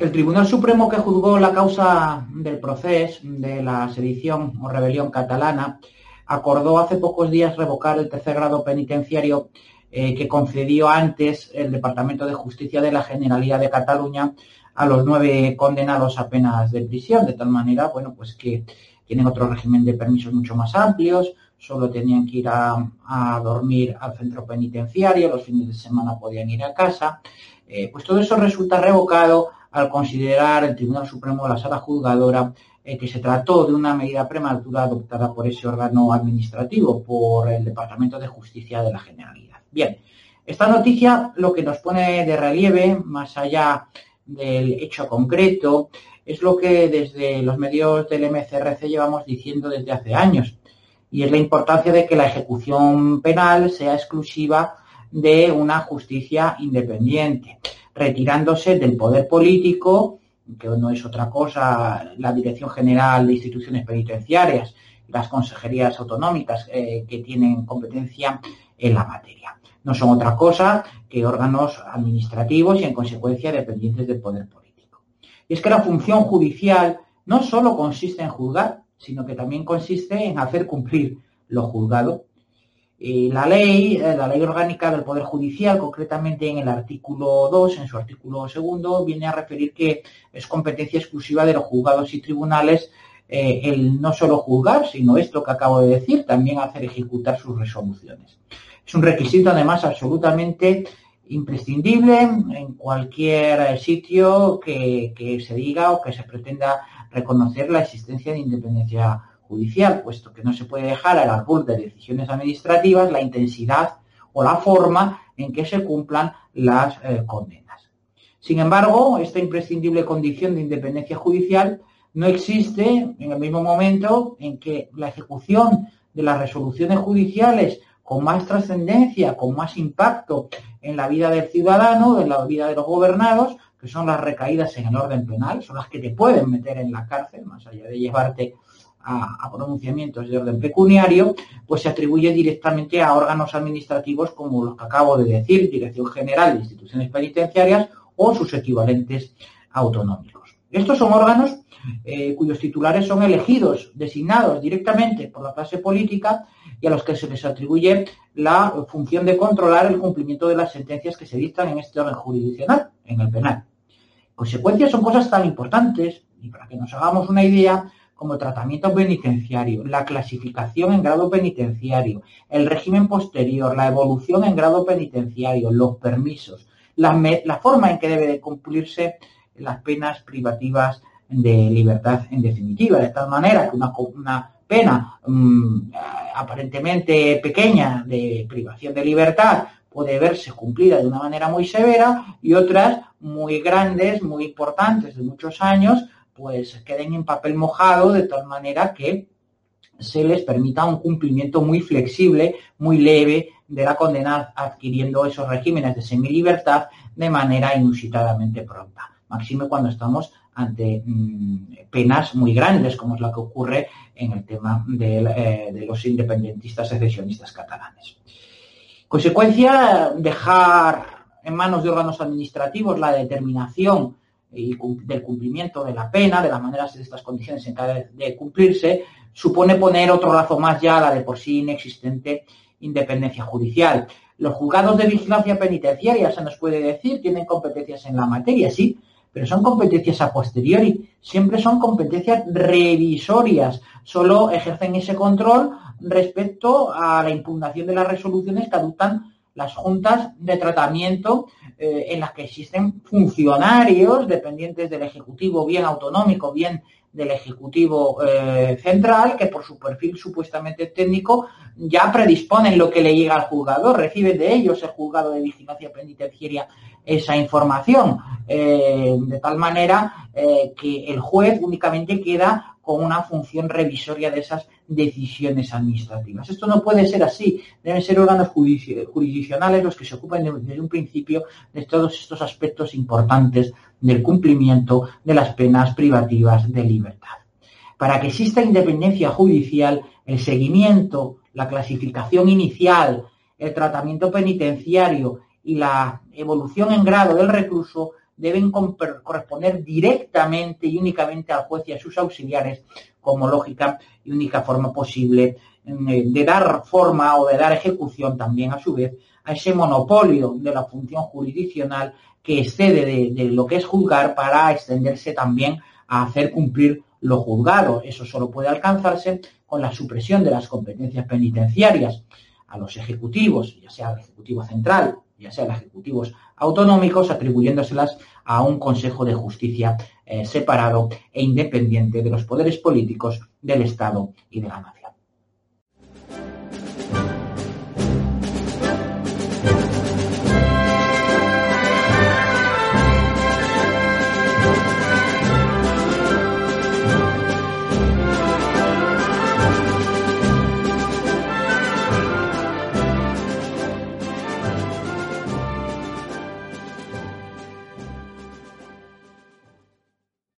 El Tribunal Supremo que juzgó la causa del proceso de la sedición o rebelión catalana acordó hace pocos días revocar el tercer grado penitenciario eh, que concedió antes el Departamento de Justicia de la Generalidad de Cataluña a los nueve condenados a penas de prisión, de tal manera, bueno, pues que tienen otro régimen de permisos mucho más amplios, solo tenían que ir a, dormir al centro penitenciario, los fines de semana podían ir a casa. Eh, pues todo eso resulta revocado al considerar el Tribunal Supremo de la Sala Juzgadora eh, que se trató de una medida prematura adoptada por ese órgano administrativo, por el Departamento de Justicia de la Generalidad. Bien, esta noticia lo que nos pone de relieve, más allá del hecho concreto, es lo que desde los medios del MCRC llevamos diciendo desde hace años, y es la importancia de que la ejecución penal sea exclusiva de una justicia independiente, retirándose del poder político que no es otra cosa la Dirección General de Instituciones Penitenciarias las consejerías autonómicas eh, que tienen competencia en la materia. No son otra cosa que órganos administrativos y en consecuencia dependientes del poder político. Y es que la función judicial no solo consiste en juzgar, sino que también consiste en hacer cumplir lo juzgado la ley, eh, la ley orgánica del Poder Judicial, concretamente en el artículo 2, en su artículo segundo, viene a referir que es competencia exclusiva de los juzgados y tribunales eh, el no solo juzgar, sino esto que acabo de decir, también hacer ejecutar sus resoluciones. Es un requisito, además, absolutamente imprescindible en cualquier sitio que, que se diga o que se pretenda reconocer la existencia de independencia judicial, puesto que no se puede dejar al albur de decisiones administrativas la intensidad o la forma en que se cumplan las eh, condenas. Sin embargo, esta imprescindible condición de independencia judicial no existe en el mismo momento en que la ejecución de las resoluciones judiciales con más trascendencia, con más impacto en la vida del ciudadano, en la vida de los gobernados, que son las recaídas en el orden penal, son las que te pueden meter en la cárcel, más allá de llevarte a, pronunciamientos de orden pecuniario, pues se atribuye directamente a órganos administrativos como los que acabo de decir, Dirección General de Instituciones Penitenciarias o sus equivalentes autonómicos. Estos son órganos eh, cuyos titulares son elegidos, designados directamente por la clase política y a los que se les atribuye la función de controlar el cumplimiento de las sentencias que se dictan en este orden jurisdiccional, en el penal. Consecuencias son cosas tan importantes, y para que nos hagamos una idea, como tratamiento penitenciario, la clasificación en grado penitenciario, el régimen posterior, la evolución en grado penitenciario, los permisos, la, forma en que debe de cumplirse las penas privativas de libertad en definitiva, de tal manera que una, pena mm, aparentemente pequeña de privación de libertad puede verse cumplida de una manera muy severa y otras muy grandes, muy importantes, de muchos años, pues queden en papel mojado de tal manera que se les permita un cumplimiento muy flexible, muy leve de la condena adquiriendo esos regímenes de semilibertad de manera inusitadamente pronta. Máxime cuando estamos ante mm, penas muy grandes, como es la que ocurre en el tema eh, de los independentistas secesionistas catalanes. Consecuencia, dejar en manos de órganos administrativos la determinación y del cumplimiento de la pena, de las maneras de estas condiciones en de cumplirse, supone poner otro lazo más ya a la de por sí inexistente independencia judicial. Los juzgados de vigilancia penitenciaria, se nos puede decir, tienen competencias en la materia, sí, pero son competencias a posteriori, siempre son competencias revisorias, solo ejercen ese control respecto a la impugnación de las resoluciones que adoptan las juntas de tratamiento eh, en las que existen funcionarios dependientes del Ejecutivo, bien autonómico, bien del Ejecutivo eh, Central, que por su perfil supuestamente técnico ya predisponen lo que le llega al juzgador, recibe de ellos el juzgado de vigilancia penitenciaria esa información, eh, de tal manera que el juez únicamente queda con una función revisoria de esas decisiones administrativas. Esto no puede ser así. Deben ser órganos jurisdiccionales los que se ocupen desde un principio de todos estos aspectos importantes del cumplimiento de las penas privativas de libertad. Para que exista independencia judicial, el seguimiento, la clasificación inicial, el tratamiento penitenciario y la evolución en grado del recluso deben corresponder directamente y únicamente al juez y a sus auxiliares como lógica y única forma posible eh, de dar forma o de dar ejecución también a su vez a ese monopolio de la función jurisdiccional que excede de, lo que es juzgar para extenderse también a hacer cumplir lo juzgado. Eso solo puede alcanzarse con la supresión de las competencias penitenciarias a los ejecutivos, ya sea el Ejecutivo Central, ya sea los ejecutivos autonómicos, atribuyéndoselas a un Consejo de Justicia eh, separado e independiente de los poderes políticos del Estado y de la nación.